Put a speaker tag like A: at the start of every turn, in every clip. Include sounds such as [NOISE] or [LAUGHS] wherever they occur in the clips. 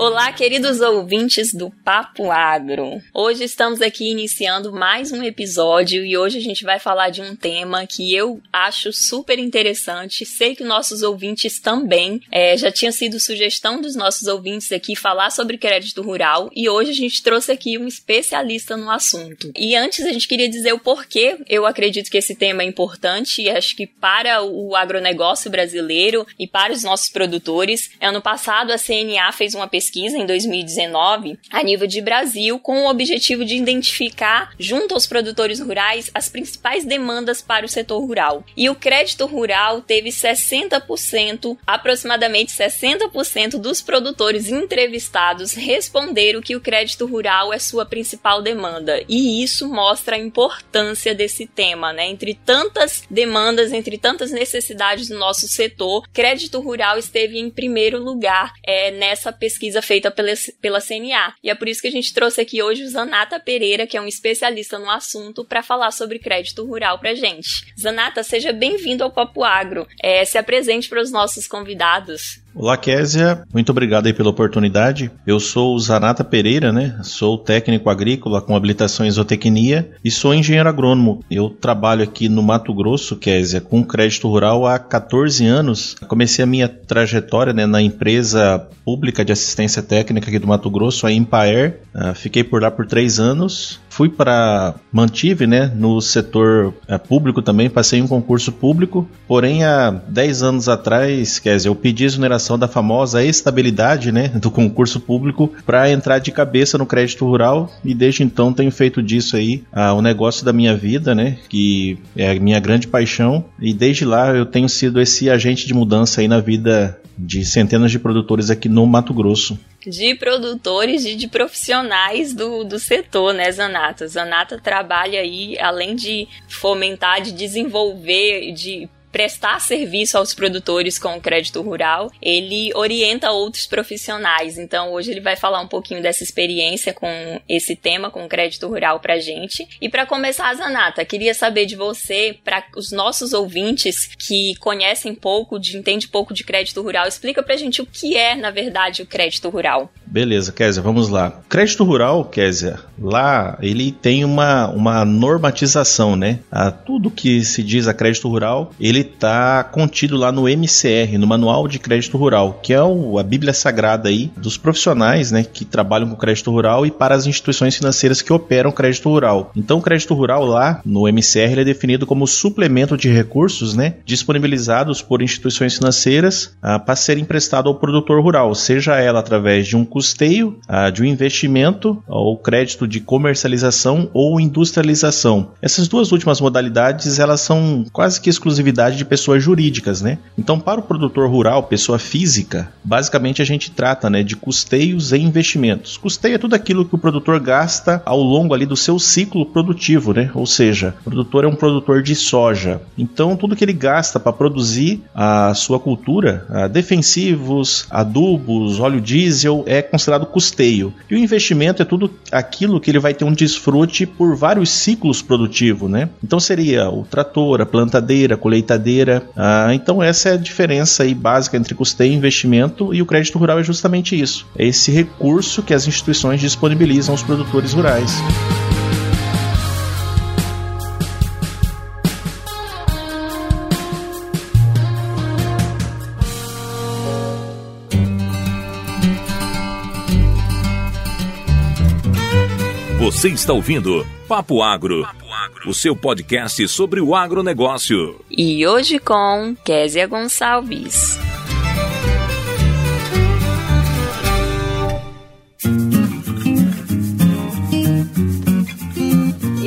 A: Olá, queridos ouvintes do Papo Agro. Hoje estamos aqui iniciando mais um episódio e hoje a gente vai falar de um tema que eu acho super interessante. Sei que nossos ouvintes também. É, já tinha sido sugestão dos nossos ouvintes aqui falar sobre crédito rural e hoje a gente trouxe aqui um especialista no assunto. E antes a gente queria dizer o porquê eu acredito que esse tema é importante e acho que para o agronegócio brasileiro e para os nossos produtores. Ano passado a CNA fez uma pesquisa pesquisa em 2019 a nível de Brasil com o objetivo de identificar, junto aos produtores rurais, as principais demandas para o setor rural. E o crédito rural teve 60%, aproximadamente 60% dos produtores entrevistados responderam que o crédito rural é sua principal demanda. E isso mostra a importância desse tema, né? Entre tantas demandas, entre tantas necessidades do nosso setor, crédito rural esteve em primeiro lugar é, nessa pesquisa pesquisa feita pela, pela CNA. E é por isso que a gente trouxe aqui hoje o Zanata Pereira, que é um especialista no assunto, para falar sobre crédito rural para gente. Zanata, seja bem-vindo ao Papo Agro. É, se apresente para os nossos convidados.
B: Olá, Késia. Muito obrigado aí pela oportunidade. Eu sou o Zanata Pereira, né? Sou técnico agrícola com habilitação em zootecnia e sou engenheiro agrônomo. Eu trabalho aqui no Mato Grosso, Késia, com crédito rural há 14 anos. Comecei a minha trajetória né, na empresa pública de assistência técnica aqui do Mato Grosso, a Impaer. Uh, fiquei por lá por três anos. Fui para mantive, né, no setor uh, público também. Passei um concurso público. Porém, há 10 anos atrás, Késia, eu pedi exoneração da famosa estabilidade né, do concurso público para entrar de cabeça no crédito rural e desde então tenho feito disso aí ah, o negócio da minha vida, né, que é a minha grande paixão e desde lá eu tenho sido esse agente de mudança aí na vida de centenas de produtores aqui no Mato Grosso
A: de produtores e de profissionais do, do setor, né, Zanata? Zanata trabalha aí, além de fomentar, de desenvolver, de prestar serviço aos produtores com o crédito rural, ele orienta outros profissionais. Então, hoje ele vai falar um pouquinho dessa experiência com esse tema, com o crédito rural pra gente. E para começar, Zanata, queria saber de você, para os nossos ouvintes que conhecem pouco, de, entende pouco de crédito rural, explica pra gente o que é, na verdade, o crédito rural.
B: Beleza, Kézia, vamos lá. Crédito rural, Kézia, lá ele tem uma, uma normatização, né? A, tudo que se diz a crédito rural, ele ele está contido lá no MCR, no Manual de Crédito Rural, que é o, a Bíblia Sagrada aí dos profissionais, né, que trabalham com crédito rural e para as instituições financeiras que operam crédito rural. Então, o crédito rural lá no MCR é definido como suplemento de recursos, né, disponibilizados por instituições financeiras ah, para ser emprestado ao produtor rural, seja ela através de um custeio, ah, de um investimento, ou crédito de comercialização ou industrialização. Essas duas últimas modalidades elas são quase que exclusividade de pessoas jurídicas, né? Então, para o produtor rural, pessoa física, basicamente a gente trata, né, de custeios e investimentos. Custeio é tudo aquilo que o produtor gasta ao longo ali do seu ciclo produtivo, né? Ou seja, o produtor é um produtor de soja. Então, tudo que ele gasta para produzir a sua cultura, defensivos, adubos, óleo diesel, é considerado custeio. E o investimento é tudo aquilo que ele vai ter um desfrute por vários ciclos produtivos, né? Então seria o trator, a plantadeira, a colheitadeira, ah, então essa é a diferença aí básica entre custeio e investimento e o crédito rural é justamente isso. É esse recurso que as instituições disponibilizam aos produtores rurais.
C: Você está ouvindo Papo Agro, o seu podcast sobre o agronegócio.
A: E hoje com Késia Gonçalves.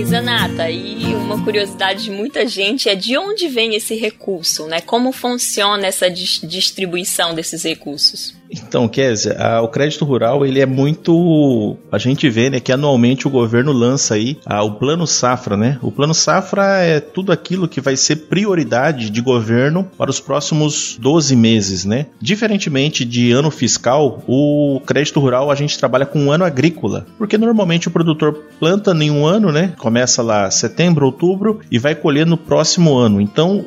A: Zanata, e uma curiosidade de muita gente é de onde vem esse recurso, né? Como funciona essa distribuição desses recursos?
B: Então, Kézia, o crédito rural ele é muito. A gente vê né, que anualmente o governo lança aí a, o plano safra, né? O plano safra é tudo aquilo que vai ser prioridade de governo para os próximos 12 meses, né? Diferentemente de ano fiscal, o crédito rural a gente trabalha com um ano agrícola, porque normalmente o produtor planta em um ano, né? Começa lá setembro, outubro e vai colher no próximo ano. Então,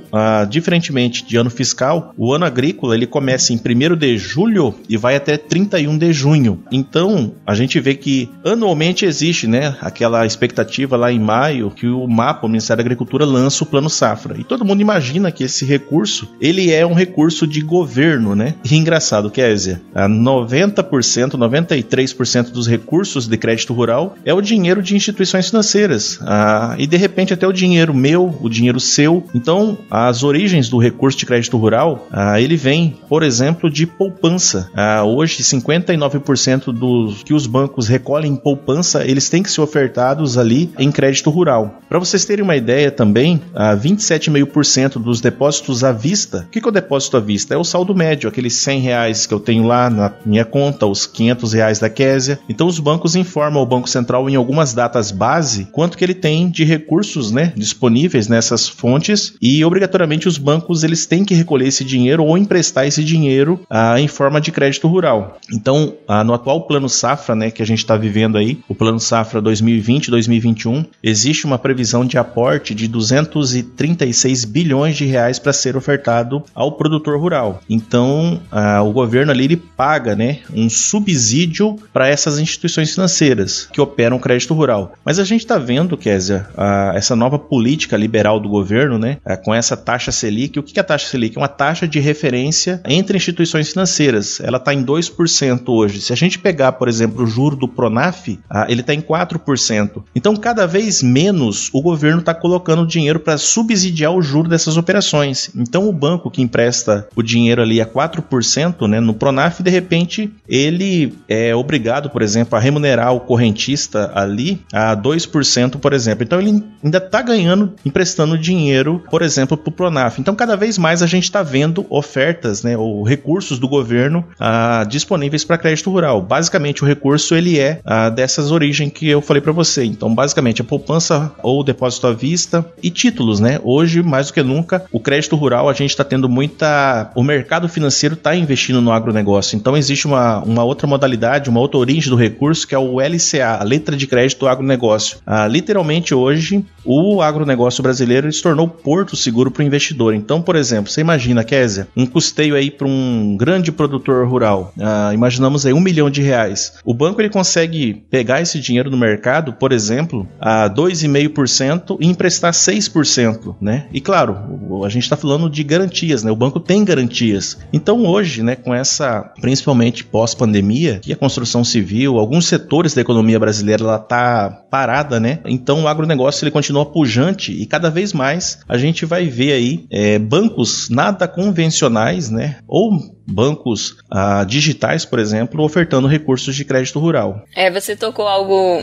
B: diferentemente de ano fiscal, o ano agrícola ele começa em 1 de julho e vai até 31 de junho. Então, a gente vê que anualmente existe, né, aquela expectativa lá em maio que o mapa, o Ministério da Agricultura lança o Plano Safra. E todo mundo imagina que esse recurso, ele é um recurso de governo, né? E engraçado, Kézia, 90%, 93% dos recursos de crédito rural é o dinheiro de instituições financeiras. Ah, e de repente até o dinheiro meu, o dinheiro seu. Então, as origens do recurso de crédito rural, ah, ele vem, por exemplo, de poupança. Ah, hoje, 59% dos que os bancos recolhem em poupança, eles têm que ser ofertados ali em crédito rural. Para vocês terem uma ideia também, ah, 27,5% dos depósitos à vista. O que, que é o depósito à vista? É o saldo médio, aqueles 100 reais que eu tenho lá na minha conta, os 500 reais da Késia. Então, os bancos informam ao Banco Central em algumas datas base quanto que ele tem de recursos né, disponíveis nessas fontes e obrigatoriamente os bancos eles têm que recolher esse dinheiro ou emprestar esse dinheiro ah, em forma de crédito rural. Então, no atual plano safra né, que a gente está vivendo aí, o plano safra 2020-2021, existe uma previsão de aporte de 236 bilhões de reais para ser ofertado ao produtor rural. Então, o governo ali ele paga né, um subsídio para essas instituições financeiras que operam crédito rural. Mas a gente está vendo, Kézia, essa nova política liberal do governo, né, com essa taxa Selic. O que é a taxa Selic? É uma taxa de referência entre instituições financeiras. Ela está em 2% hoje. Se a gente pegar, por exemplo, o juro do Pronaf, ele está em 4%. Então, cada vez menos o governo está colocando dinheiro para subsidiar o juro dessas operações. Então, o banco que empresta o dinheiro ali a 4%, né, no Pronaf, de repente, ele é obrigado, por exemplo, a remunerar o correntista ali a 2%, por exemplo. Então, ele ainda está ganhando, emprestando dinheiro, por exemplo, para o Pronaf. Então, cada vez mais a gente está vendo ofertas, né, ou recursos do governo ah, disponíveis para crédito rural. Basicamente, o recurso ele é ah, dessas origens que eu falei para você. Então, basicamente, a poupança ou depósito à vista e títulos, né? Hoje, mais do que nunca, o crédito rural a gente está tendo muita. O mercado financeiro está investindo no agronegócio. Então, existe uma, uma outra modalidade, uma outra origem do recurso que é o LCA, a letra de crédito do agronegócio. Ah, literalmente, hoje, o agronegócio brasileiro se tornou porto seguro para o investidor. Então, por exemplo, você imagina, Késia, um custeio aí para um grande produtor rural. Ah, imaginamos aí um milhão de reais. O banco ele consegue pegar esse dinheiro no mercado, por exemplo, a 2,5% e emprestar 6%, né? E claro, a gente está falando de garantias, né? O banco tem garantias. Então hoje, né, com essa, principalmente pós-pandemia, que a construção civil, alguns setores da economia brasileira ela tá parada, né? Então o agronegócio ele continua pujante e cada vez mais a gente vai ver aí é, bancos nada convencionais, né? Ou bancos ah, digitais, por exemplo, ofertando recursos de crédito rural.
A: É, você tocou algo,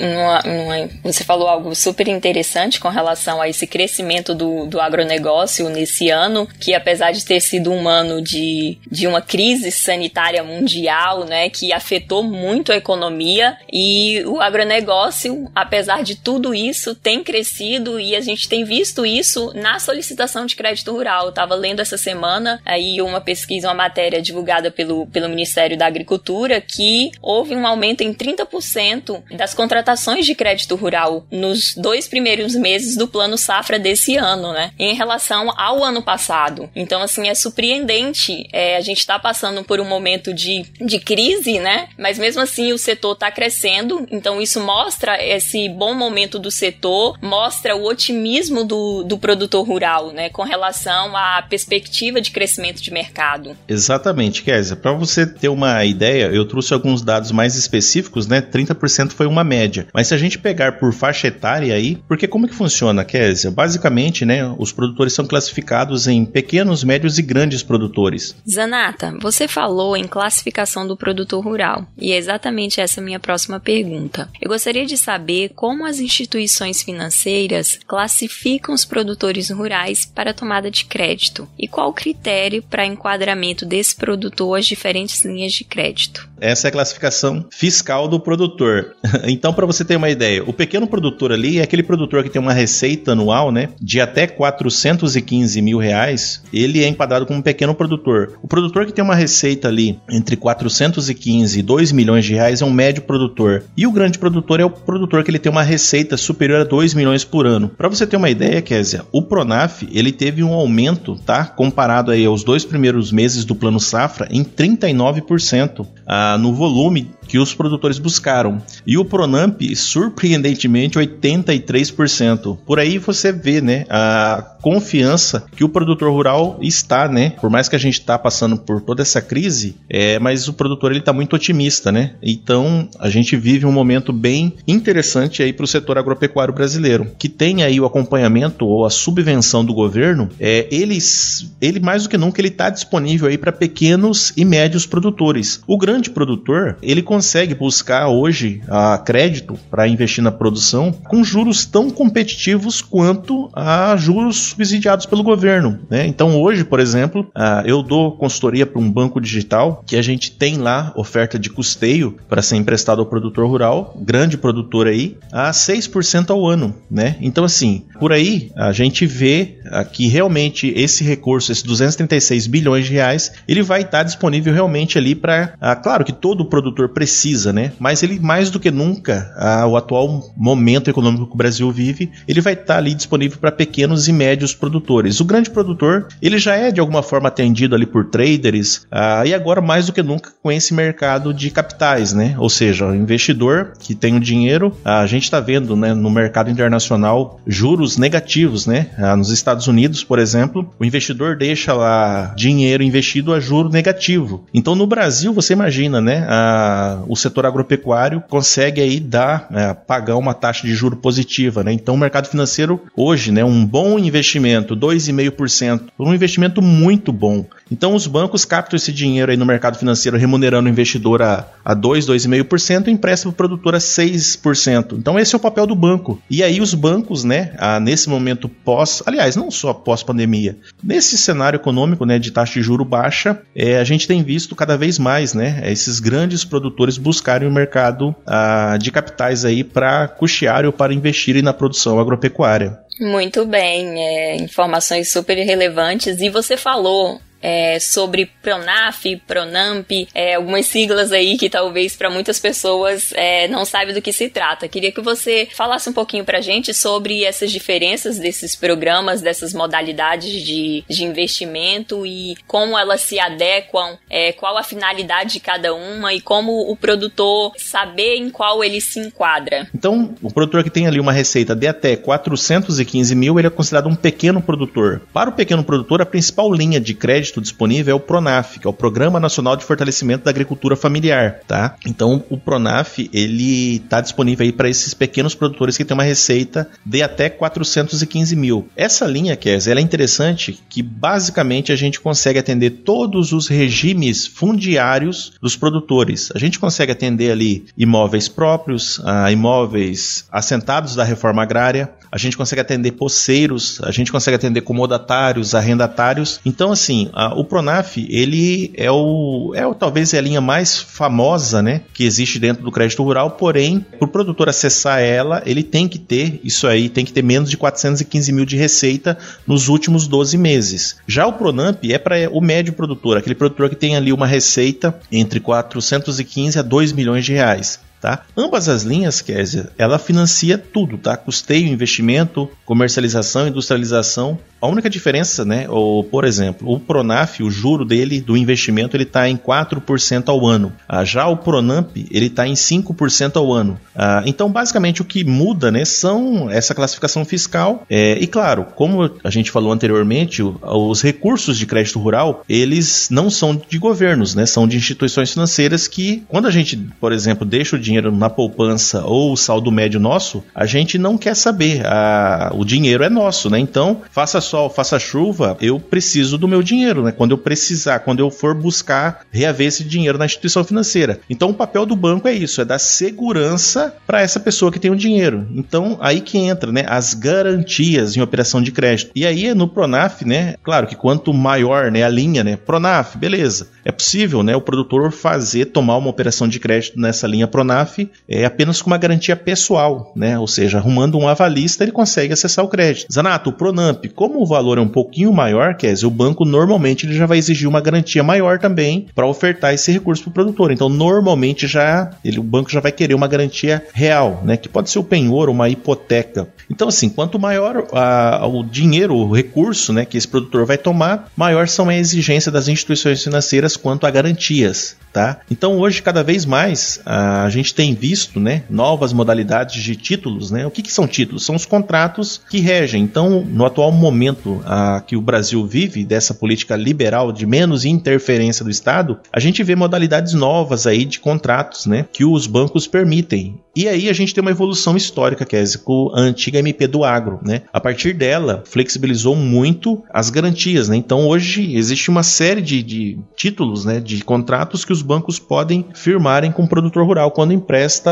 A: você falou algo super interessante com relação a esse crescimento do, do agronegócio nesse ano, que apesar de ter sido um ano de, de uma crise sanitária mundial, né, que afetou muito a economia e o agronegócio, apesar de tudo isso, tem crescido e a gente tem visto isso na solicitação de crédito rural. Eu estava lendo essa semana aí uma pesquisa, uma matéria de divulgada pelo, pelo Ministério da Agricultura que houve um aumento em 30% das contratações de crédito rural nos dois primeiros meses do plano safra desse ano, né? Em relação ao ano passado. Então, assim, é surpreendente. É, a gente está passando por um momento de, de crise, né? Mas mesmo assim o setor está crescendo. Então, isso mostra esse bom momento do setor, mostra o otimismo do, do produtor rural, né? Com relação à perspectiva de crescimento de mercado.
B: Exatamente. Exatamente, Kézia. Para você ter uma ideia, eu trouxe alguns dados mais específicos, né? 30% foi uma média. Mas se a gente pegar por faixa etária aí, porque como que funciona, Kézia? Basicamente, né, os produtores são classificados em pequenos, médios e grandes produtores.
A: Zanata, você falou em classificação do produtor rural, e é exatamente essa minha próxima pergunta. Eu gostaria de saber como as instituições financeiras classificam os produtores rurais para tomada de crédito e qual o critério para enquadramento desse produtor produtor as diferentes linhas de crédito.
B: Essa é a classificação fiscal do produtor. [LAUGHS] então, para você ter uma ideia, o pequeno produtor ali é aquele produtor que tem uma receita anual, né, de até 415 mil reais. Ele é enquadrado como um pequeno produtor. O produtor que tem uma receita ali entre 415 e 2 milhões de reais é um médio produtor. E o grande produtor é o produtor que ele tem uma receita superior a 2 milhões por ano. Para você ter uma ideia, Kézia, o Pronaf ele teve um aumento, tá, comparado aí aos dois primeiros meses do plano SAF safra em 39% ah, no volume que os produtores buscaram. E o Pronamp, surpreendentemente, 83%. Por aí você vê, né, a confiança que o produtor rural está, né? Por mais que a gente está passando por toda essa crise, é, mas o produtor ele está muito otimista, né? Então a gente vive um momento bem interessante aí para o setor agropecuário brasileiro, que tem aí o acompanhamento ou a subvenção do governo. É, eles, ele mais do que nunca ele está disponível aí para pequenos e médios produtores. O grande produtor ele consegue consegue buscar hoje a crédito para investir na produção com juros tão competitivos quanto a juros subsidiados pelo governo. Né? Então hoje, por exemplo, eu dou consultoria para um banco digital que a gente tem lá oferta de custeio para ser emprestado ao produtor rural, grande produtor aí, a 6% ao ano. Né? Então assim, por aí a gente vê que realmente esse recurso, esses 236 bilhões de reais, ele vai estar disponível realmente ali para, claro que todo produtor precisa precisa, né? Mas ele, mais do que nunca, a, o atual momento econômico que o Brasil vive, ele vai estar tá ali disponível para pequenos e médios produtores. O grande produtor, ele já é de alguma forma atendido ali por traders, ah, e agora mais do que nunca com esse mercado de capitais, né? Ou seja, o investidor que tem o dinheiro, a gente está vendo, né, no mercado internacional juros negativos, né? Ah, nos Estados Unidos, por exemplo, o investidor deixa lá dinheiro investido a juro negativo. Então no Brasil, você imagina, né? A, o setor agropecuário consegue aí dar, é, pagar uma taxa de juro positiva, né? Então o mercado financeiro hoje, né, um bom investimento, 2,5%, um investimento muito bom. Então os bancos captam esse dinheiro aí no mercado financeiro remunerando o investidor a, a 2, 2,5% e empresta para o produtor a 6%. Então esse é o papel do banco. E aí os bancos, né, a, nesse momento pós, aliás, não só pós pandemia, nesse cenário econômico, né, de taxa de juro baixa, é, a gente tem visto cada vez mais, né, esses grandes produtores investidores buscarem o mercado ah, de capitais aí para custear ou para investirem na produção agropecuária.
A: Muito bem, é, informações super relevantes. E você falou é, sobre Pronaf, Pronamp, é, algumas siglas aí que talvez para muitas pessoas é, não sabe do que se trata. Queria que você falasse um pouquinho para gente sobre essas diferenças desses programas, dessas modalidades de, de investimento e como elas se adequam, é, qual a finalidade de cada uma e como o produtor saber em qual ele se enquadra.
B: Então, o produtor que tem ali uma receita de até 415 mil, ele é considerado um pequeno produtor. Para o pequeno produtor, a principal linha de crédito crédito disponível é o Pronaf, que é o Programa Nacional de Fortalecimento da Agricultura Familiar, tá? Então o Pronaf ele está disponível aí para esses pequenos produtores que têm uma receita de até 415 mil. Essa linha, Kes, ela é interessante que basicamente a gente consegue atender todos os regimes fundiários dos produtores. A gente consegue atender ali imóveis próprios, ah, imóveis assentados da reforma agrária, a gente consegue atender poceiros, a gente consegue atender comodatários, arrendatários. Então, assim, a, o Pronaf, ele é o, é o talvez é a linha mais famosa, né, que existe dentro do crédito rural, porém, para o produtor acessar ela, ele tem que ter isso aí, tem que ter menos de 415 mil de receita nos últimos 12 meses. Já o Pronamp é para o médio produtor, aquele produtor que tem ali uma receita entre 415 a 2 milhões de reais tá? Ambas as linhas, Kézia, ela financia tudo, tá? Custeio, investimento, comercialização, industrialização. A única diferença, né, ou, por exemplo, o Pronaf, o juro dele do investimento, ele está em 4% ao ano. Ah, já o Pronamp, ele está em 5% ao ano. Ah, então, basicamente, o que muda, né, são essa classificação fiscal é, e, claro, como a gente falou anteriormente, os recursos de crédito rural, eles não são de governos, né, são de instituições financeiras que, quando a gente, por exemplo, deixa o dinheiro na poupança ou o saldo médio nosso, a gente não quer saber. A, o dinheiro é nosso, né? Então, faça sol, faça chuva, eu preciso do meu dinheiro, né? Quando eu precisar, quando eu for buscar reaver esse dinheiro na instituição financeira. Então, o papel do banco é isso, é dar segurança para essa pessoa que tem o dinheiro. Então, aí que entra, né? As garantias em operação de crédito. E aí, no Pronaf, né? Claro que quanto maior, né, a linha, né? Pronaf, beleza. É possível, né, o produtor fazer tomar uma operação de crédito nessa linha Pronaf é apenas com uma garantia pessoal, né? Ou seja, arrumando um avalista ele consegue acessar o crédito. Zanato, o Pronamp, como o valor é um pouquinho maior, dizer, o banco normalmente ele já vai exigir uma garantia maior também para ofertar esse recurso para o produtor. Então, normalmente já ele, o banco já vai querer uma garantia real, né? Que pode ser o penhor, uma hipoteca. Então, assim, quanto maior a, o dinheiro, o recurso, né, que esse produtor vai tomar, maior são a exigência das instituições financeiras quanto a garantias, tá? Então, hoje cada vez mais a gente tem visto, né, novas modalidades de títulos, né? O que, que são títulos? São os contratos que regem. Então, no atual momento a, que o Brasil vive dessa política liberal de menos interferência do Estado, a gente vê modalidades novas aí de contratos, né, que os bancos permitem. E aí a gente tem uma evolução histórica, que é a antiga MP do agro, né? A partir dela, flexibilizou muito as garantias, né? Então hoje existe uma série de, de títulos, né, de contratos que os bancos podem firmarem com o produtor rural quando empresta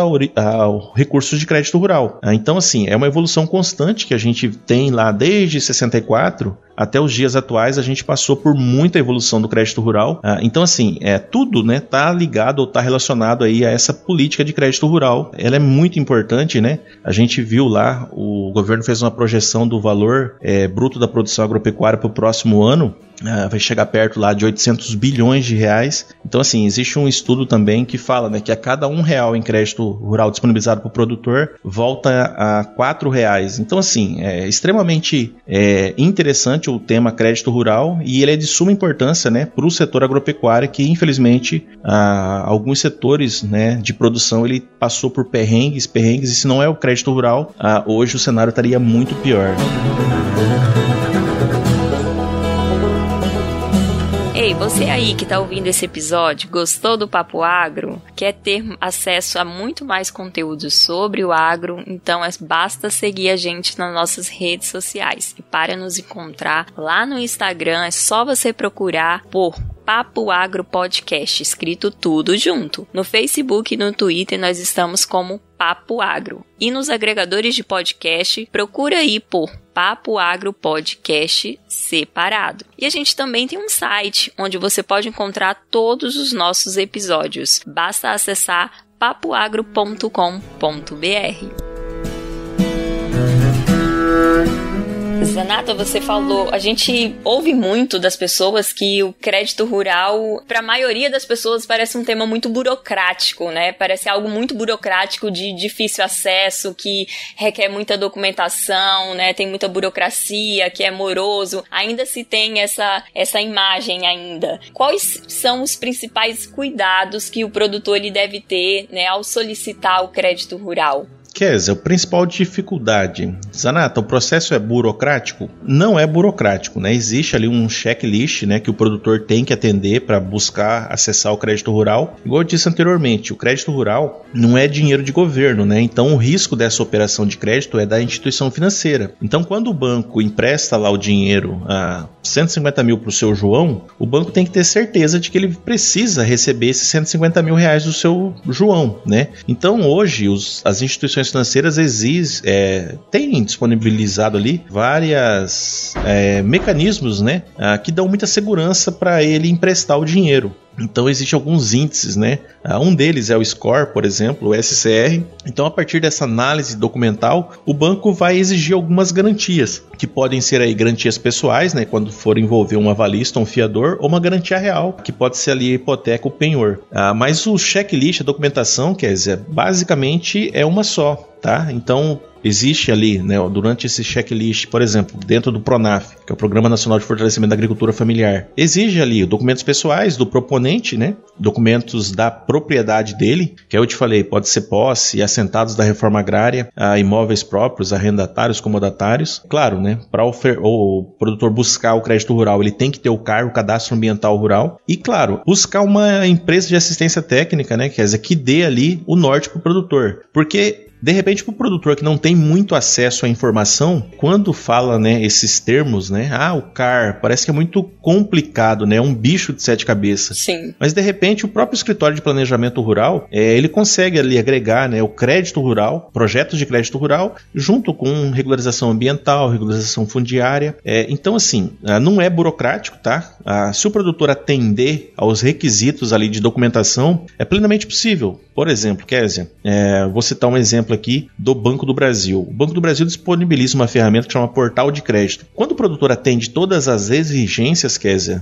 B: recursos de crédito rural. Ah, então, assim, é uma evolução constante que a gente tem lá desde 64 até os dias atuais a gente passou por muita evolução do crédito rural. Ah, então, assim, é tudo, né, tá ligado ou tá relacionado aí a essa política de crédito rural. Ela é muito importante, né? A gente viu lá, o governo fez uma projeção do valor é, bruto da produção agropecuária para o próximo ano Uh, vai chegar perto lá de 800 bilhões de reais. Então, assim, existe um estudo também que fala né, que a cada um real em crédito rural disponibilizado para o produtor volta a quatro reais. Então, assim, é extremamente é, interessante o tema crédito rural e ele é de suma importância né, para o setor agropecuário que, infelizmente, uh, alguns setores né, de produção ele passou por perrengues, perrengues e se não é o crédito rural, uh, hoje o cenário estaria muito pior.
A: Ei, você aí que está ouvindo esse episódio, gostou do Papo Agro? Quer ter acesso a muito mais conteúdo sobre o agro? Então é, basta seguir a gente nas nossas redes sociais. E para nos encontrar lá no Instagram, é só você procurar por Papo Agro Podcast, escrito tudo junto. No Facebook e no Twitter nós estamos como Papo Agro. E nos agregadores de podcast, procura aí por Papo Agro Podcast separado. E a gente também tem um site onde você pode encontrar todos os nossos episódios. Basta acessar papoagro.com.br. Zanata, você falou, a gente ouve muito das pessoas que o crédito rural, para a maioria das pessoas, parece um tema muito burocrático, né? Parece algo muito burocrático de difícil acesso, que requer muita documentação, né? Tem muita burocracia, que é moroso. Ainda se tem essa, essa imagem ainda. Quais são os principais cuidados que o produtor ele deve ter, né, ao solicitar o crédito rural?
B: Kézia, principal dificuldade. Zanata, o processo é burocrático? Não é burocrático, né? Existe ali um checklist, né, que o produtor tem que atender para buscar acessar o crédito rural. Igual eu disse anteriormente, o crédito rural não é dinheiro de governo, né? Então o risco dessa operação de crédito é da instituição financeira. Então quando o banco empresta lá o dinheiro a 150 mil para o seu João, o banco tem que ter certeza de que ele precisa receber esses 150 mil reais do seu João, né? Então hoje os, as instituições financeiras exigem, é, têm disponibilizado ali vários é, mecanismos né, que dão muita segurança para ele emprestar o dinheiro. Então existem alguns índices, né? Ah, um deles é o score, por exemplo, o SCR. Então a partir dessa análise documental, o banco vai exigir algumas garantias, que podem ser aí garantias pessoais, né, quando for envolver um avalista, um fiador, ou uma garantia real, que pode ser ali a hipoteca ou penhor. Ah, mas o checklist, a documentação, quer dizer, basicamente é uma só, tá? Então existe ali, né, durante esse checklist, por exemplo, dentro do PRONAF, que é o Programa Nacional de Fortalecimento da Agricultura Familiar, exige ali documentos pessoais do proponente, né, documentos da propriedade dele, que eu te falei, pode ser posse, assentados da reforma agrária, imóveis próprios, arrendatários, comodatários. Claro, né, para o produtor buscar o crédito rural, ele tem que ter o CAR, o Cadastro Ambiental Rural, e claro, buscar uma empresa de assistência técnica, né, quer dizer, que dê ali o norte para o produtor, porque de repente, para o produtor que não tem muito acesso à informação, quando fala né, esses termos, né? Ah, o CAR, parece que é muito complicado, né? É um bicho de sete cabeças.
A: Sim.
B: Mas de repente, o próprio escritório de planejamento rural, é, ele consegue ali agregar né, o crédito rural, projetos de crédito rural, junto com regularização ambiental, regularização fundiária. É, então, assim, ah, não é burocrático, tá? Ah, se o produtor atender aos requisitos ali de documentação, é plenamente possível. Por exemplo, Kézia, é, vou citar um exemplo exemplo aqui do Banco do Brasil. O Banco do Brasil disponibiliza uma ferramenta que chama Portal de Crédito. Quando o produtor atende todas as exigências, Kézia,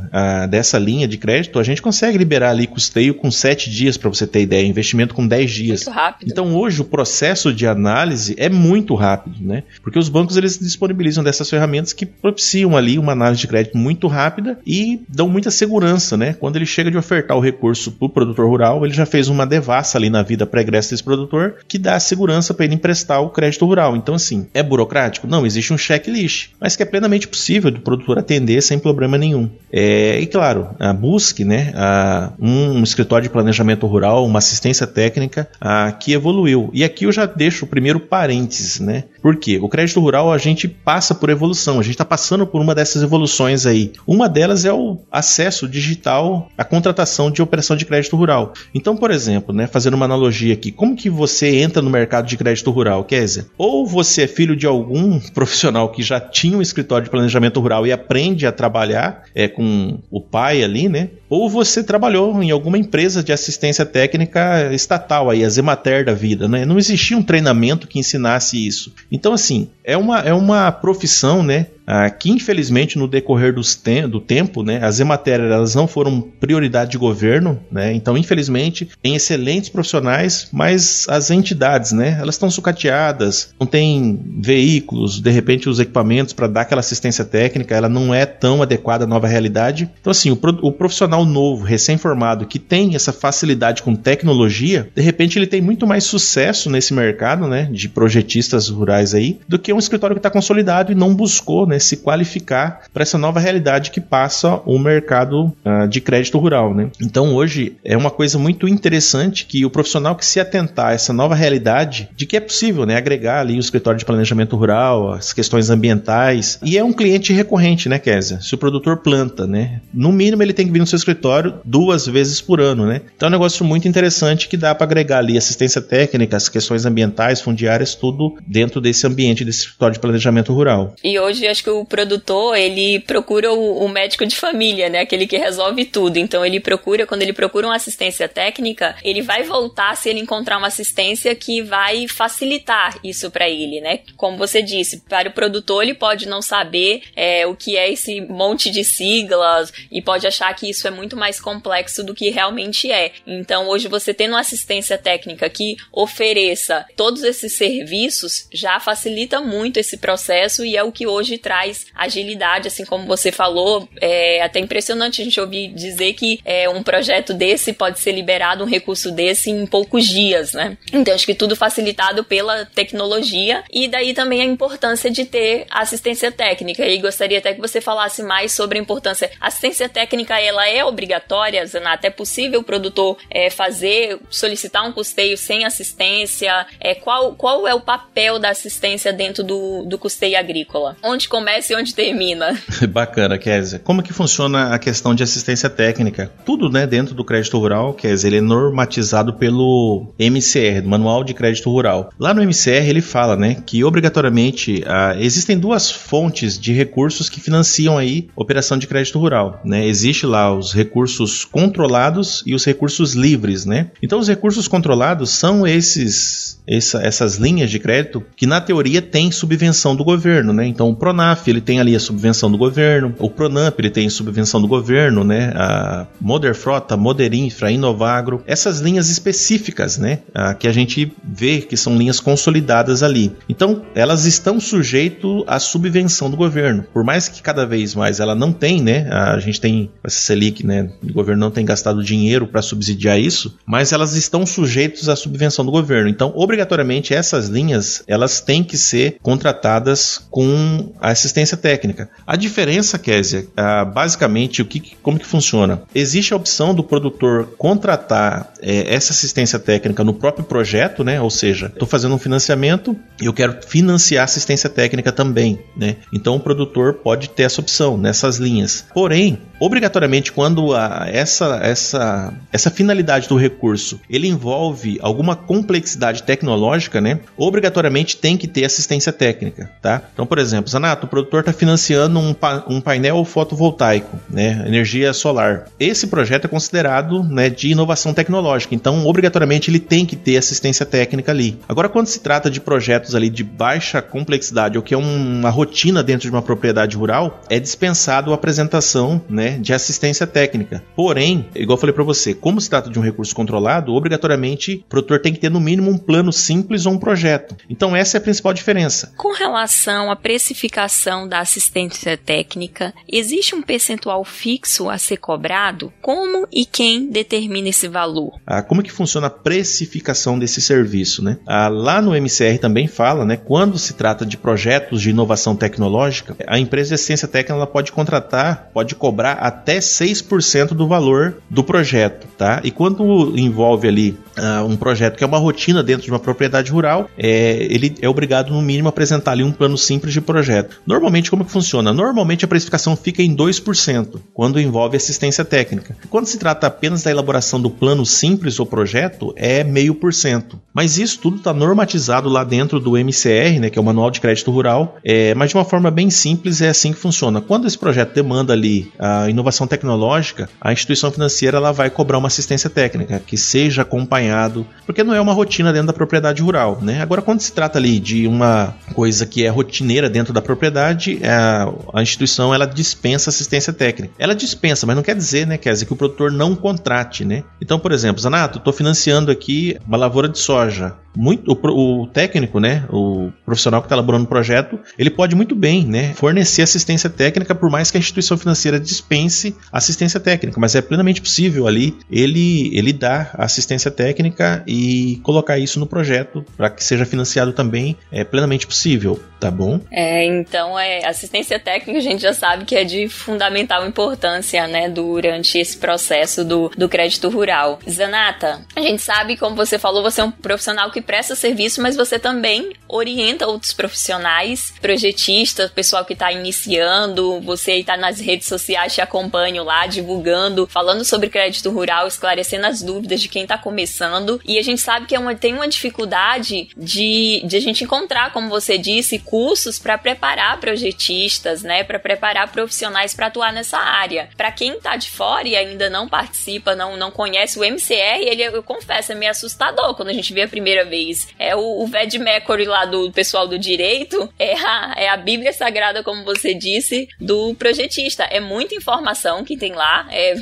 B: dessa linha de crédito, a gente consegue liberar ali custeio com 7 dias, para você ter ideia, investimento com 10 dias.
A: Muito rápido.
B: Então hoje o processo de análise é muito rápido, né? Porque os bancos eles disponibilizam dessas ferramentas que propiciam ali uma análise de crédito muito rápida e dão muita segurança, né? Quando ele chega de ofertar o recurso para o produtor rural, ele já fez uma devassa ali na vida pregressa desse produtor que dá segurança para ele emprestar o crédito rural. Então, assim, é burocrático? Não, existe um checklist, mas que é plenamente possível do produtor atender sem problema nenhum. É, e claro, a busque né, a, um escritório de planejamento rural, uma assistência técnica a, que evoluiu. E aqui eu já deixo o primeiro parênteses, né? Porque o crédito rural a gente passa por evolução, a gente está passando por uma dessas evoluções aí. Uma delas é o acesso digital à contratação de operação de crédito rural. Então, por exemplo, né, fazendo uma analogia aqui, como que você entra no mercado de crédito rural, Kézia? Ou você é filho de algum [LAUGHS] profissional que já tinha um escritório de planejamento rural e aprende a trabalhar é, com o pai ali, né? Ou você trabalhou em alguma empresa de assistência técnica estatal aí, a Zemater da vida, né? Não existia um treinamento que ensinasse isso. Então, assim, é uma, é uma profissão, né? Ah, que infelizmente no decorrer te do tempo, né, as ematérias elas não foram prioridade de governo, né, então infelizmente tem excelentes profissionais, mas as entidades, né, elas estão sucateadas, não tem veículos, de repente os equipamentos para dar aquela assistência técnica, ela não é tão adequada à nova realidade. Então assim, o, pro, o profissional novo, recém-formado, que tem essa facilidade com tecnologia, de repente ele tem muito mais sucesso nesse mercado, né, de projetistas rurais aí, do que um escritório que está consolidado e não buscou, né, né, se qualificar para essa nova realidade que passa o mercado uh, de crédito rural. Né? Então hoje é uma coisa muito interessante que o profissional que se atentar a essa nova realidade de que é possível né, agregar ali o escritório de planejamento rural, as questões ambientais, e é um cliente recorrente, né, Kézia? Se o produtor planta, né? No mínimo ele tem que vir no seu escritório duas vezes por ano, né? Então é um negócio muito interessante que dá para agregar ali assistência técnica, as questões ambientais, fundiárias, tudo dentro desse ambiente desse escritório de planejamento rural.
A: E hoje acho que que o produtor, ele procura o, o, médico de família, né? Aquele que resolve tudo. Então ele procura, quando ele procura uma assistência técnica, ele vai voltar se ele encontrar uma assistência que vai facilitar isso para ele, né? Como você disse, para o produtor ele pode não saber é, o que é esse monte de siglas e pode achar que isso é muito mais complexo do que realmente é. Então hoje você tendo uma assistência técnica que ofereça todos esses serviços já facilita muito esse processo e é o que hoje traz traz agilidade, assim como você falou. É até impressionante a gente ouvir dizer que é, um projeto desse pode ser liberado, um recurso desse, em poucos dias, né? Então, acho que tudo facilitado pela tecnologia e daí também a importância de ter assistência técnica. E gostaria até que você falasse mais sobre a importância. Assistência técnica, ela é obrigatória, Zanata? É possível o produtor é, fazer, solicitar um custeio sem assistência? É, qual, qual é o papel da assistência dentro do, do custeio agrícola? Onde começa começa e onde termina. [LAUGHS]
B: Bacana, Kézia. Como que funciona a questão de assistência técnica? Tudo, né, dentro do crédito rural, Kézia, ele é normatizado pelo MCR, Manual de Crédito Rural. Lá no MCR ele fala, né, que obrigatoriamente ah, existem duas fontes de recursos que financiam aí operação de crédito rural, né? Existe lá os recursos controlados e os recursos livres, né? Então os recursos controlados são esses essa, essas linhas de crédito que na teoria tem subvenção do governo, né? Então o Pronaf ele tem ali a subvenção do governo, o Pronamp ele tem subvenção do governo, né? A Moderfrota, Moderinfra, Inovagro, essas linhas específicas, né? A, que a gente vê que são linhas consolidadas ali. Então elas estão sujeitas à subvenção do governo, por mais que cada vez mais ela não tem, né? A gente tem essa Selic, né? O governo não tem gastado dinheiro para subsidiar isso, mas elas estão sujeitas à subvenção do governo. Então obrigatoriamente obrigatoriamente essas linhas elas têm que ser contratadas com assistência técnica. A diferença, Késia, ah, basicamente o que, como que funciona? Existe a opção do produtor contratar é, essa assistência técnica no próprio projeto, né? Ou seja, estou fazendo um financiamento e eu quero financiar assistência técnica também, né? Então o produtor pode ter essa opção nessas linhas. Porém, obrigatoriamente quando a, essa, essa, essa finalidade do recurso ele envolve alguma complexidade tecnológica, né? Obrigatoriamente tem que ter assistência técnica, tá? Então, por exemplo, Zanato, o produtor está financiando um, pa, um painel fotovoltaico, né? Energia solar. Esse projeto é considerado né, de inovação tecnológica, então obrigatoriamente ele tem que ter assistência técnica ali. Agora, quando se trata de projetos ali de baixa complexidade ou que é uma rotina dentro de uma propriedade rural, é dispensado a apresentação né, de assistência técnica. Porém, igual eu falei para você, como se trata de um recurso controlado, obrigatoriamente o produtor tem que ter no mínimo um plano simples ou um projeto. Então essa é a principal diferença.
A: Com relação à precificação da assistência técnica, existe um percentual fixo a ser cobrado? Como e quem determina esse valor?
B: Ah, como que funciona a precificação desse serviço, né? Ah, lá no MCR também fala, né? Quando se trata de projetos de inovação tecnológica, a empresa de assistência técnica ela pode contratar, pode cobrar até 6% do valor do projeto, tá? E quando envolve ali uh, um projeto que é uma rotina dentro de uma propriedade rural, é, ele é obrigado no mínimo a apresentar ali um plano simples de projeto. Normalmente como que funciona? Normalmente a precificação fica em 2% quando envolve assistência técnica. Quando se trata apenas da elaboração do plano simples ou projeto, é meio por cento. Mas isso tudo está normatizado lá dentro do MCR, né, que é o Manual de Crédito Rural, é, mas de uma forma bem simples é assim que funciona. Quando esse projeto demanda ali a inovação tecnológica, a instituição financeira ela vai cobrar uma assistência técnica que seja acompanhado, porque não é uma rotina dentro da propriedade rural, né? Agora quando se trata ali de uma coisa que é rotineira dentro da propriedade, a, a instituição ela dispensa assistência técnica. Ela dispensa, mas não quer dizer, né, quer dizer que o produtor não contrate, né? Então, por exemplo, Zanato, estou financiando aqui uma lavoura de soja muito o, o, técnico, né, o profissional que está elaborando o projeto, ele pode muito bem, né, fornecer assistência técnica por mais que a instituição financeira dispense assistência técnica, mas é plenamente possível ali ele ele dar assistência técnica e colocar isso no projeto para que seja financiado também é plenamente possível, tá bom?
A: É, então é assistência técnica a gente já sabe que é de fundamental importância, né, durante esse processo do, do crédito rural. Zanata, a gente sabe como você falou, você é um profissional que presta serviço, mas você também orienta outros profissionais, projetistas, pessoal que está iniciando, você está nas redes sociais, te acompanho lá, divulgando, falando sobre crédito rural, esclarecendo as dúvidas de quem está começando. E a gente sabe que é uma, tem uma dificuldade de, de a gente encontrar, como você disse, cursos para preparar projetistas, né, para preparar profissionais para atuar nessa área. Para quem está de fora e ainda não participa, não, não conhece o MCR, ele, eu confesso, é meio assustador quando a gente vê a primeira vez vez. É o, o Ved Mercury lá do pessoal do direito, é a, é a Bíblia Sagrada, como você disse, do projetista. É muita informação que tem lá. É,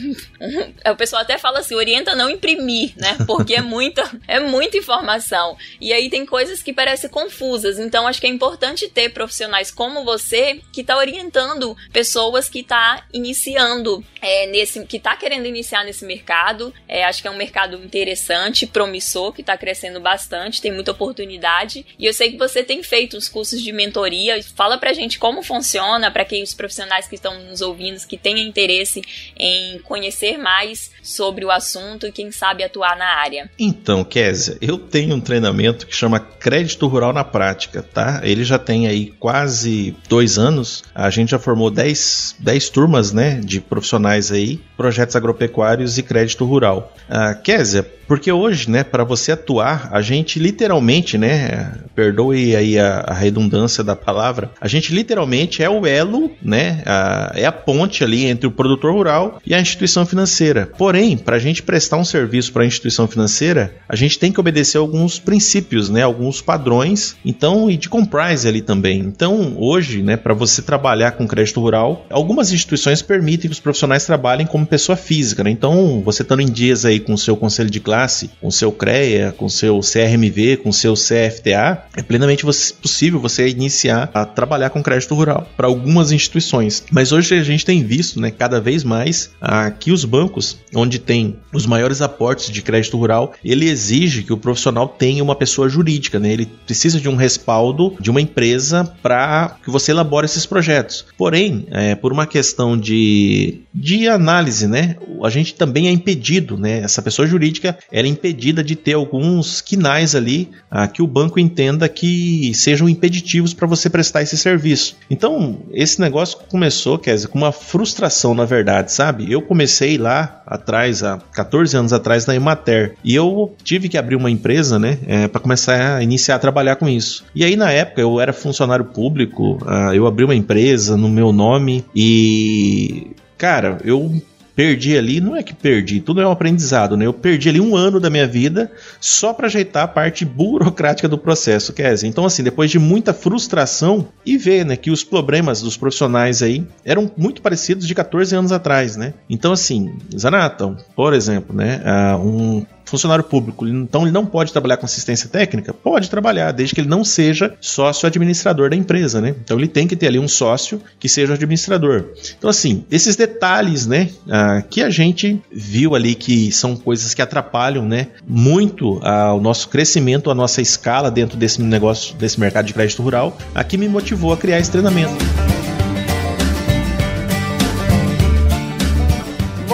A: [LAUGHS] o pessoal até fala assim, orienta não imprimir, né? Porque é muita, [LAUGHS] é muita informação. E aí tem coisas que parecem confusas. Então acho que é importante ter profissionais como você que está orientando pessoas que tá iniciando é, nesse, que tá querendo iniciar nesse mercado. É, acho que é um mercado interessante, promissor, que está crescendo bastante bastante, tem muita oportunidade. E eu sei que você tem feito os cursos de mentoria. Fala pra gente como funciona, para quem os profissionais que estão nos ouvindo, que tenham interesse em conhecer mais sobre o assunto e quem sabe atuar na área.
B: Então, Kézia, eu tenho um treinamento que chama Crédito Rural na Prática, tá? Ele já tem aí quase dois anos. A gente já formou 10, 10 turmas, né, de profissionais aí, projetos agropecuários e crédito rural. Ah, Kézia, porque hoje, né, para você atuar, a gente literalmente, né, perdoe aí a, a, redundância da palavra, a gente literalmente é o elo, né, a, é a ponte ali entre o produtor rural e a instituição financeira. Porém, para a gente prestar um serviço para a instituição financeira, a gente tem que obedecer alguns princípios, né, alguns padrões, então e de compliance ali também. Então, hoje, né, para você trabalhar com crédito rural, algumas instituições permitem que os profissionais trabalhem como pessoa física, né? Então, você estando em dias aí com o seu conselho de classe, com o seu CREA, com o seu CRMV, com seu CFTA, é plenamente possível você iniciar a trabalhar com crédito rural para algumas instituições. Mas hoje a gente tem visto, né, cada vez mais que os bancos, onde tem os maiores aportes de crédito rural, ele exige que o profissional tenha uma pessoa jurídica, né? Ele precisa de um respaldo de uma empresa para que você elabore esses projetos. Porém, é, por uma questão de, de análise, né, a gente também é impedido, né? Essa pessoa jurídica ela é impedida de ter alguns quinais ali ah, que o banco entenda que sejam impeditivos para você prestar esse serviço. Então, esse negócio começou, quer dizer, com uma frustração, na verdade, sabe? Eu comecei lá atrás, há 14 anos atrás, na Emater, e eu tive que abrir uma empresa, né, é, para começar a iniciar a trabalhar com isso. E aí, na época, eu era funcionário público, uh, eu abri uma empresa no meu nome e. Cara, eu perdi ali, não é que perdi, tudo é um aprendizado, né? Eu perdi ali um ano da minha vida só para ajeitar a parte burocrática do processo, Kézia. Então, assim, depois de muita frustração e ver, né, que os problemas dos profissionais aí eram muito parecidos de 14 anos atrás, né? Então, assim, Zanaton, por exemplo, né, uh, um funcionário público, então ele não pode trabalhar com assistência técnica? Pode trabalhar, desde que ele não seja sócio administrador da empresa, né? Então ele tem que ter ali um sócio que seja o administrador. Então, assim, esses detalhes, né, ah, que a gente viu ali que são coisas que atrapalham, né, muito ah, o nosso crescimento, a nossa escala dentro desse negócio, desse mercado de crédito rural, aqui me motivou a criar esse treinamento.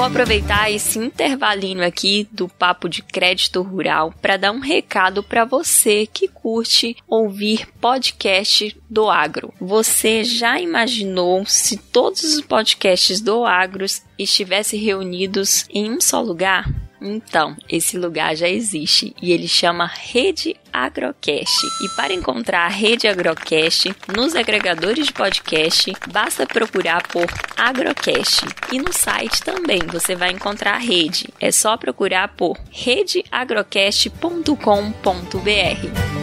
A: Vou aproveitar esse intervalinho aqui do papo de crédito rural para dar um recado para você que curte ouvir podcast do agro. Você já imaginou se todos os podcasts do agro estivessem reunidos em um só lugar? Então, esse lugar já existe e ele chama Rede Agrocast. E para encontrar a Rede Agrocast nos agregadores de podcast, basta procurar por Agrocast. E no site também você vai encontrar a rede. É só procurar por redeagrocast.com.br.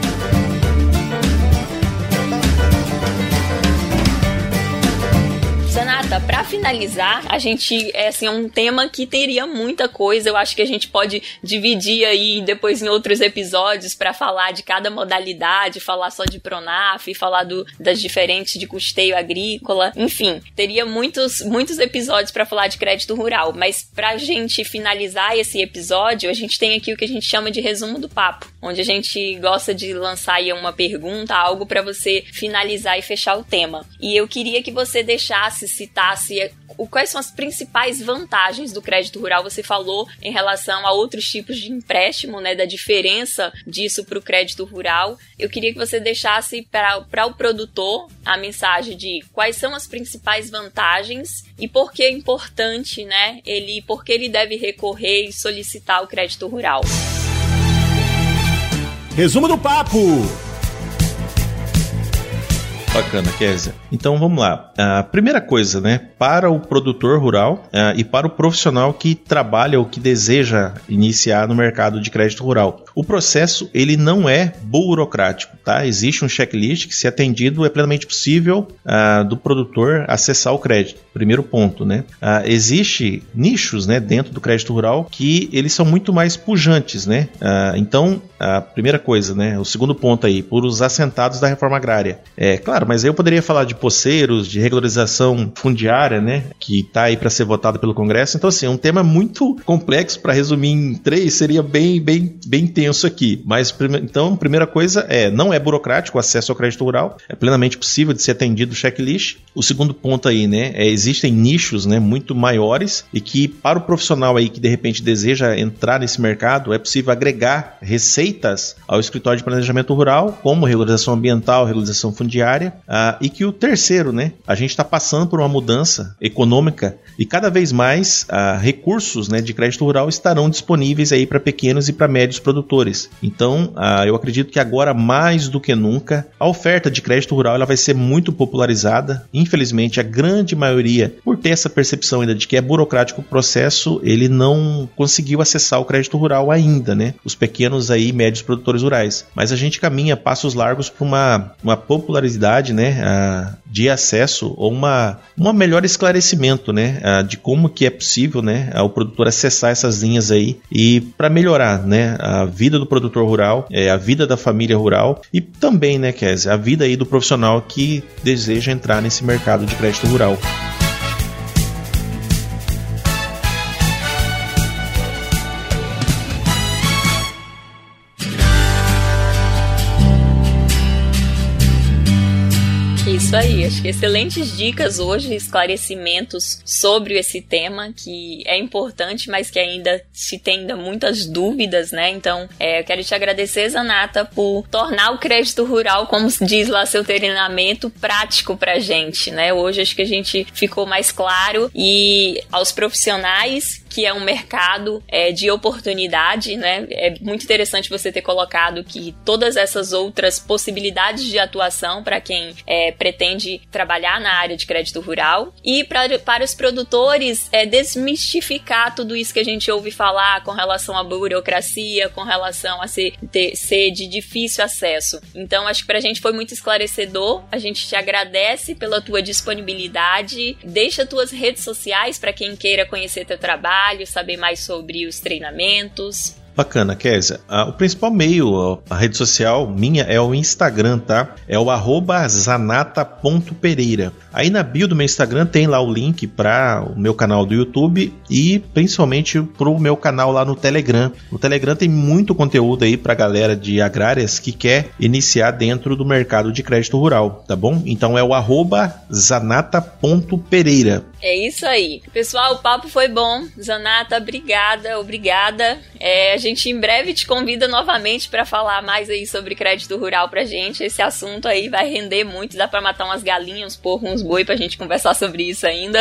A: Renata, para finalizar, a gente é assim, é um tema que teria muita coisa. Eu acho que a gente pode dividir aí depois em outros episódios para falar de cada modalidade, falar só de Pronaf, falar do, das diferentes de custeio agrícola. Enfim, teria muitos, muitos episódios para falar de crédito rural. Mas para a gente finalizar esse episódio, a gente tem aqui o que a gente chama de resumo do papo, onde a gente gosta de lançar aí uma pergunta, algo para você finalizar e fechar o tema. E eu queria que você deixasse citasse é, quais são as principais vantagens do crédito rural. Você falou em relação a outros tipos de empréstimo, né, da diferença disso para o crédito rural. Eu queria que você deixasse para o produtor a mensagem de quais são as principais vantagens e por que é importante, né, ele, por que ele deve recorrer e solicitar o crédito rural.
C: Resumo do papo.
B: Bacana, Kézia. Então vamos lá. A primeira coisa, né? Para o produtor rural uh, e para o profissional que trabalha ou que deseja iniciar no mercado de crédito rural. O processo ele não é burocrático, tá? Existe um checklist que, se atendido, é plenamente possível uh, do produtor acessar o crédito. Primeiro ponto, né? Uh, existe nichos, né, dentro do crédito rural que eles são muito mais pujantes, né? então, a primeira coisa, né? O segundo ponto aí, por os assentados da reforma agrária. É claro, mas eu poderia falar de poceiros, de regularização fundiária, né? Que está aí para ser votado pelo Congresso. Então, assim, é um tema muito complexo para resumir em três, seria bem, bem, bem tenso aqui. Mas, então, primeira coisa é, não é burocrático o acesso ao crédito rural, é plenamente possível de ser atendido o checklist. O segundo ponto aí, né? É, existem nichos, né? Muito maiores e que para o profissional aí que de repente deseja entrar nesse mercado, é possível agregar receitas ao escritório de planejamento rural, como regularização ambiental, regularização fundiária, uh, e que o terceiro, né? A gente está passando por uma mudança econômica e cada vez mais uh, recursos né, de crédito rural estarão disponíveis aí para pequenos e para médios produtores. Então, uh, eu acredito que agora mais do que nunca a oferta de crédito rural ela vai ser muito popularizada. Infelizmente, a grande maioria, por ter essa percepção ainda de que é burocrático o processo, ele não conseguiu acessar o crédito rural ainda, né? Os pequenos aí médios produtores rurais. Mas a gente caminha passos largos para uma, uma popularidade, né? Uh, de acesso ou uma, uma melhor esclarecimento, né, de como que é possível, né, o produtor acessar essas linhas aí e para melhorar, né, a vida do produtor rural, é, a vida da família rural e também, né, Kézia, a vida aí do profissional que deseja entrar nesse mercado de crédito rural.
A: Isso aí. Acho que excelentes dicas hoje, esclarecimentos sobre esse tema que é importante, mas que ainda se tem ainda muitas dúvidas, né? Então, é, eu quero te agradecer, Zanata, por tornar o crédito rural, como diz lá seu treinamento, prático pra gente, né? Hoje acho que a gente ficou mais claro e aos profissionais que é um mercado é, de oportunidade, né? É muito interessante você ter colocado que todas essas outras possibilidades de atuação para quem é, pretende trabalhar na área de crédito rural e pra, para os produtores é desmistificar tudo isso que a gente ouve falar com relação à burocracia, com relação a ser, ter, ser de difícil acesso. Então, acho que para a gente foi muito esclarecedor. A gente te agradece pela tua disponibilidade. Deixa tuas redes sociais para quem queira conhecer teu trabalho, saber mais sobre os treinamentos.
B: Bacana, Kézia. Ah, o principal meio, a rede social minha é o Instagram, tá? É o zanata.pereira. Aí na bio do meu Instagram tem lá o link para o meu canal do YouTube e principalmente para o meu canal lá no Telegram. No Telegram tem muito conteúdo aí para galera de agrárias que quer iniciar dentro do mercado de crédito rural, tá bom? Então é o zanata.pereira.
A: É isso aí. Pessoal, o papo foi bom. Zanata, obrigada, obrigada. É, a gente em breve te convida novamente para falar mais aí sobre crédito rural pra gente. Esse assunto aí vai render muito, dá para matar umas galinhas, uns porcos, uns boi pra gente conversar sobre isso ainda.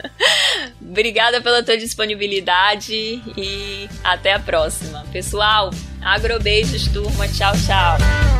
A: [LAUGHS] obrigada pela tua disponibilidade e até a próxima. Pessoal, agrobeijos, turma. Tchau, tchau.